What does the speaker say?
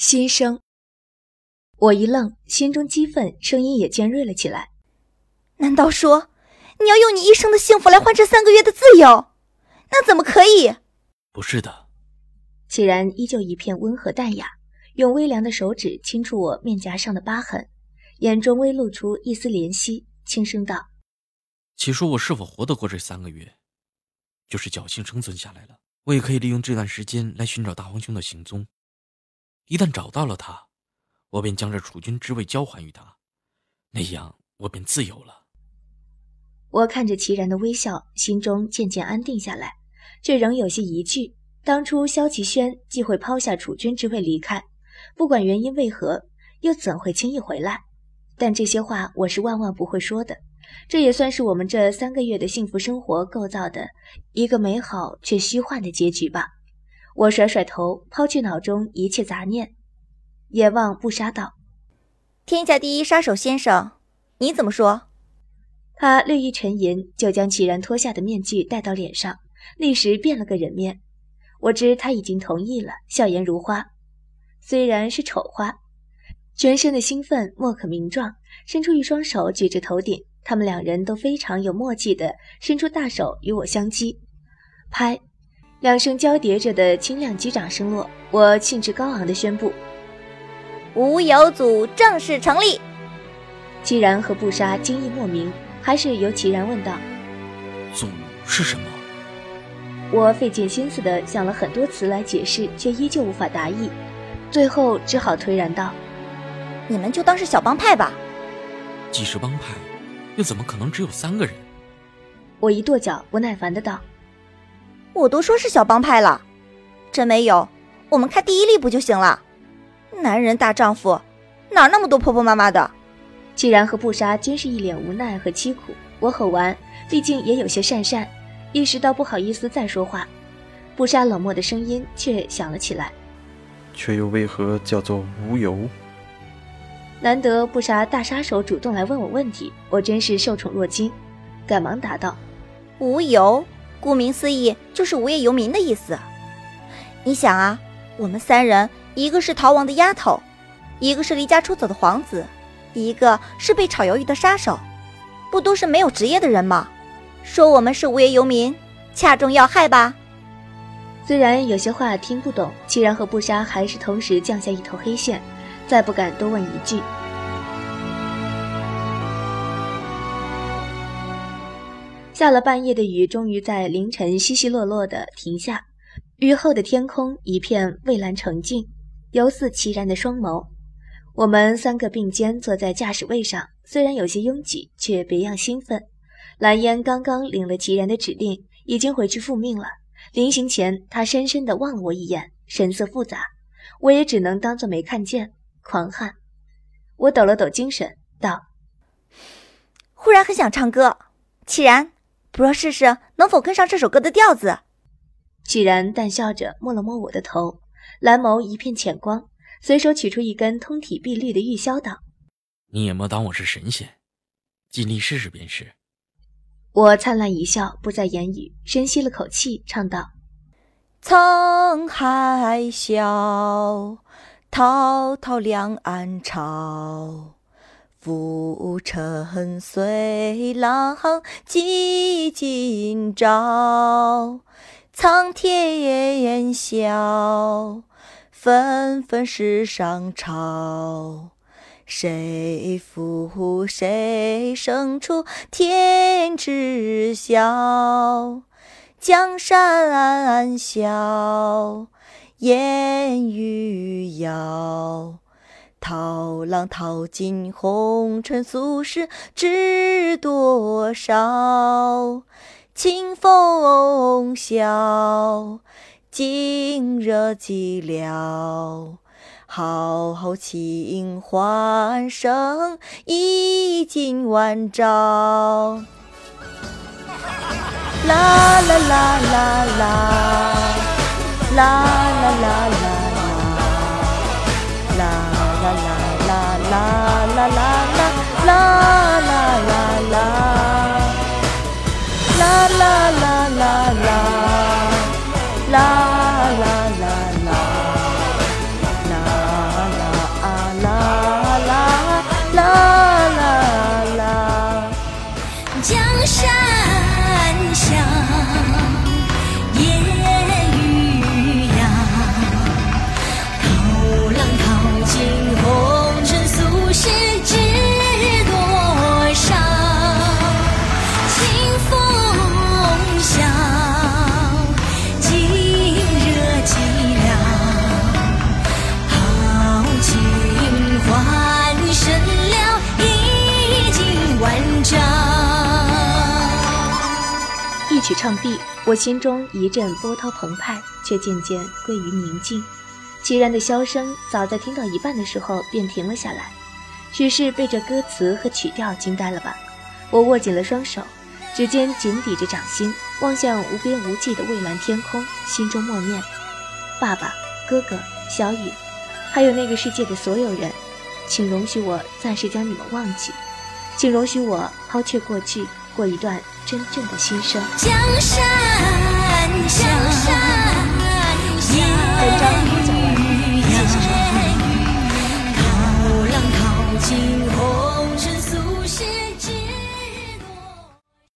新生。我一愣，心中激愤，声音也尖锐了起来。难道说你要用你一生的幸福来换这三个月的自由？那怎么可以？不是的。既然依旧一片温和淡雅，用微凉的手指轻触我面颊上的疤痕，眼中微露出一丝怜惜，轻声道：“起初我是否活得过这三个月，就是侥幸生存下来了，我也可以利用这段时间来寻找大皇兄的行踪。一旦找到了他。”我便将这储君之位交还于他，那样我便自由了。我看着齐然的微笑，心中渐渐安定下来，却仍有些疑惧。当初萧齐轩既会抛下储君之位离开，不管原因为何，又怎会轻易回来？但这些话我是万万不会说的。这也算是我们这三个月的幸福生活构造的一个美好却虚幻的结局吧。我甩甩头，抛去脑中一切杂念。眼望不杀道：“天下第一杀手先生，你怎么说？”他略一沉吟，就将齐然脱下的面具戴到脸上，立时变了个人面。我知他已经同意了，笑颜如花，虽然是丑花，全身的兴奋莫可名状。伸出一双手举着头顶，他们两人都非常有默契的伸出大手与我相击。拍，两声交叠着的清亮击掌声落，我兴致高昂的宣布。无有组正式成立。既然和布莎惊异莫名，还是由齐然问道：“组是什么？”我费尽心思的想了很多词来解释，却依旧无法达意，最后只好颓然道：“你们就当是小帮派吧。”既是帮派，又怎么可能只有三个人？我一跺脚，不耐烦的道：“我都说是小帮派了，真没有，我们开第一例不就行了？”男人大丈夫，哪那么多婆婆妈妈的？既然和布莎均是一脸无奈和凄苦。我吼完，毕竟也有些讪讪，意识到不好意思再说话。布莎冷漠的声音却响了起来：“却又为何叫做无由？”难得布莎大杀手主动来问我问题，我真是受宠若惊，赶忙答道：“无由，顾名思义就是无业游民的意思。你想啊，我们三人。”一个是逃亡的丫头，一个是离家出走的皇子，一个是被炒鱿鱼的杀手，不都是没有职业的人吗？说我们是无业游民，恰中要害吧？虽然有些话听不懂，齐然和布莎还是同时降下一头黑线，再不敢多问一句。下了半夜的雨，终于在凌晨稀稀落落的停下，雨后的天空一片蔚蓝澄净。犹似齐然的双眸。我们三个并肩坐在驾驶位上，虽然有些拥挤，却别样兴奋。蓝烟刚刚领了齐然的指令，已经回去复命了。临行前，他深深地望了我一眼，神色复杂。我也只能当做没看见。狂汉，我抖了抖精神，道：“忽然很想唱歌，齐然，不若试试能否跟上这首歌的调子。”既然淡笑着摸了摸我的头。蓝眸一片浅光，随手取出一根通体碧绿的玉箫，道：“你也莫当我是神仙，尽力试试便是。”我灿烂一笑，不再言语，深吸了口气，唱道：“沧海笑，滔滔两岸潮，浮沉随浪记今朝，苍天笑。”纷纷世上潮，谁负谁胜出天知晓。江山笑，烟雨遥。涛浪淘尽红尘俗世知多少？清风笑。尽热寂寥，好好清欢声，衣锦万丈。啦啦啦啦啦，啦啦啦啦啦，啦啦啦啦啦啦曲唱毕，我心中一阵波涛澎湃，却渐渐归于宁静。齐然的箫声早在听到一半的时候便停了下来，许是被这歌词和曲调惊呆了吧。我握紧了双手，指尖紧抵着掌心，望向无边无际的蔚蓝天空，心中默念：爸爸、哥哥、小雨，还有那个世界的所有人，请容许我暂时将你们忘记，请容许我抛却过去，过一段真正的新生。江山。